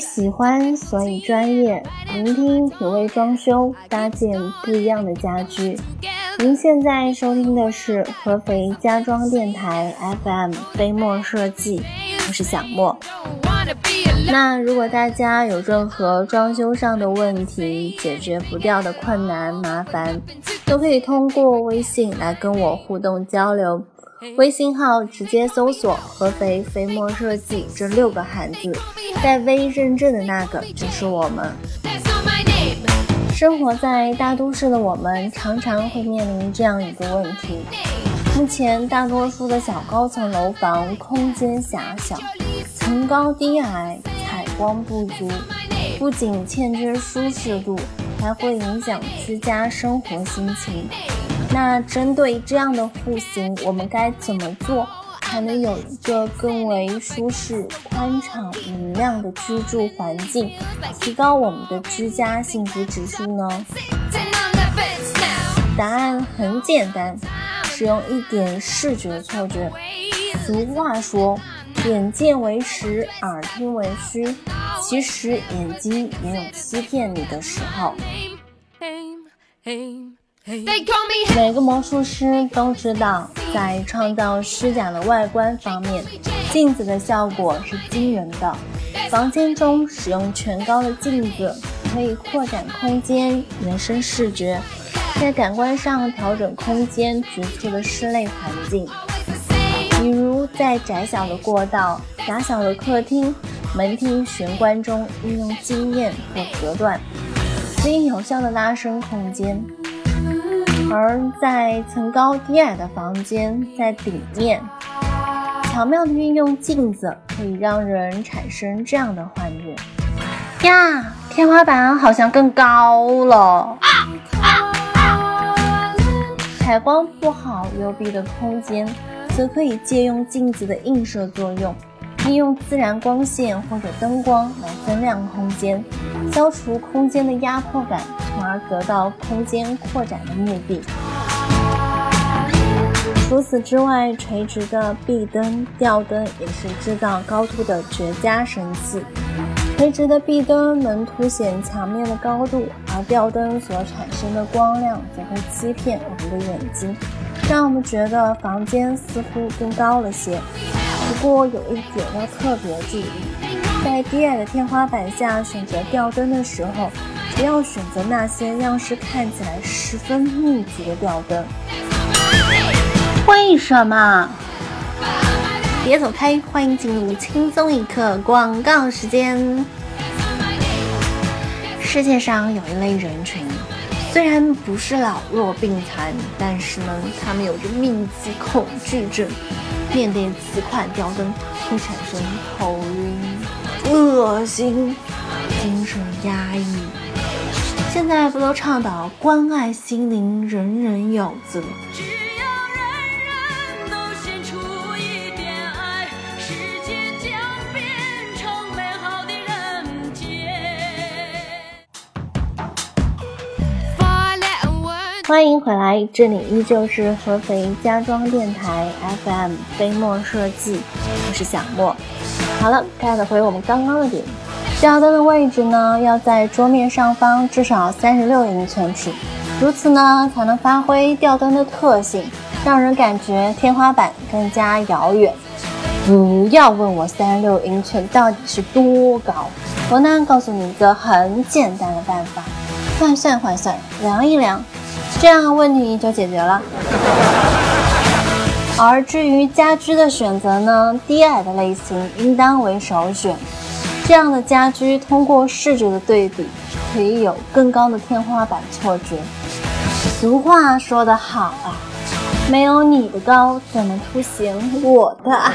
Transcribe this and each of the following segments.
喜欢，所以专业。聆听品味装修，搭建不一样的家居。您现在收听的是合肥家装电台 FM 飞墨设计，我是小莫。那如果大家有任何装修上的问题，解决不掉的困难麻烦，都可以通过微信来跟我互动交流。微信号直接搜索“合肥飞墨设计”这六个汉字，带 V 认证的那个就是我们。生活在大都市的我们，常常会面临这样一个问题：目前大多数的小高层楼房空间狭小，层高低矮，采光不足，不仅欠缺舒适度，还会影响居家生活心情。那针对这样的户型，我们该怎么做才能有一个更为舒适、宽敞、明亮的居住环境，提高我们的居家幸福指数呢？答案很简单，使用一点视觉错觉。俗话说，眼见为实，耳听为虚，其实眼睛也有欺骗你的时候。每个魔术师都知道，在创造虚假的外观方面，镜子的效果是惊人的。房间中使用全高的镜子，可以扩展空间，延伸视觉，在感官上调整空间局促的室内环境。比如在窄小的过道、狭小的客厅、门厅玄关中运用经验和隔断，可以有效的拉伸空间。而在层高低矮的房间，在顶面巧妙的运用镜子，可以让人产生这样的幻觉：呀，天花板好像更高了。采光不好、幽闭的空间，则可以借用镜子的映射作用，利用自然光线或者灯光来增亮空间，消除空间的压迫感。从而得到空间扩展的目的。除此之外，垂直的壁灯、吊灯也是制造高度的绝佳神器。垂直的壁灯能凸显墙面的高度，而吊灯所产生的光亮则会欺骗我们的眼睛，让我们觉得房间似乎更高了些。不过有一点要特别注意，在低矮的天花板下选择吊灯的时候。不要选择那些样式看起来十分密集的吊灯。为什么？别走开，欢迎进入轻松一刻广告时间。世界上有一类人群，虽然不是老弱病残，但是呢，他们有着密集恐惧症，面对此款吊灯会产生头晕、恶心、精神压抑。现在不都倡导关爱心灵，人人有责？欢迎回来，这里依旧是合肥家装电台 FM 飞墨设计，我是小莫。好了，get 回我们刚刚的点。吊灯的位置呢，要在桌面上方至少三十六英寸处，如此呢，才能发挥吊灯的特性，让人感觉天花板更加遥远。不要问我三十六英寸到底是多高，我呢，告诉你一个很简单的办法：换算换算，量一量，这样问题就解决了。而至于家居的选择呢，低矮的类型应当为首选。这样的家居通过视觉的对比，可以有更高的天花板错觉。俗话说得好啊，没有你的高，怎么凸显我的矮？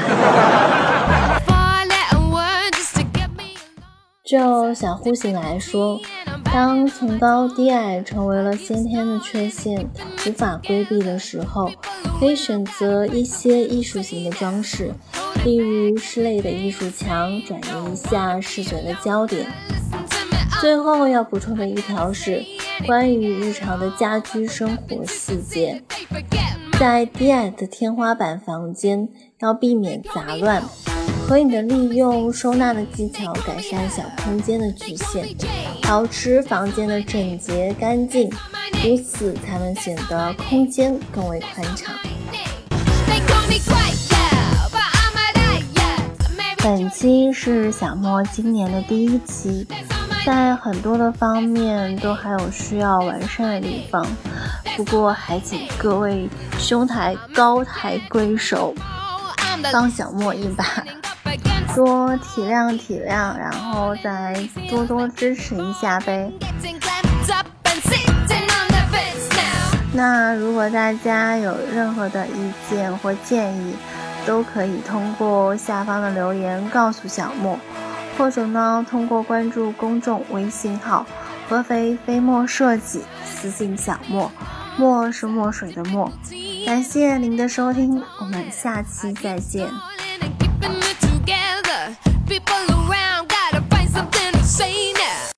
就小户型来说，当层高低矮成为了先天的缺陷，无法规避的时候，可以选择一些艺术型的装饰。例如室内的艺术墙，转移一下视觉的焦点。最后要补充的一条是，关于日常的家居生活细节，在低矮的天花板房间要避免杂乱，合理的利用收纳的技巧，改善小空间的局限，保持房间的整洁干净，如此才能显得空间更为宽敞。本期是小莫今年的第一期，在很多的方面都还有需要完善的地方，不过还请各位兄台高抬贵手，帮小莫一把。多体谅体谅，然后再多多支持一下呗。那如果大家有任何的意见或建议，都可以通过下方的留言告诉小莫，或者呢通过关注公众微信号“合肥飞墨设计”私信小莫，墨是墨水的墨。感谢您的收听，我们下期再见。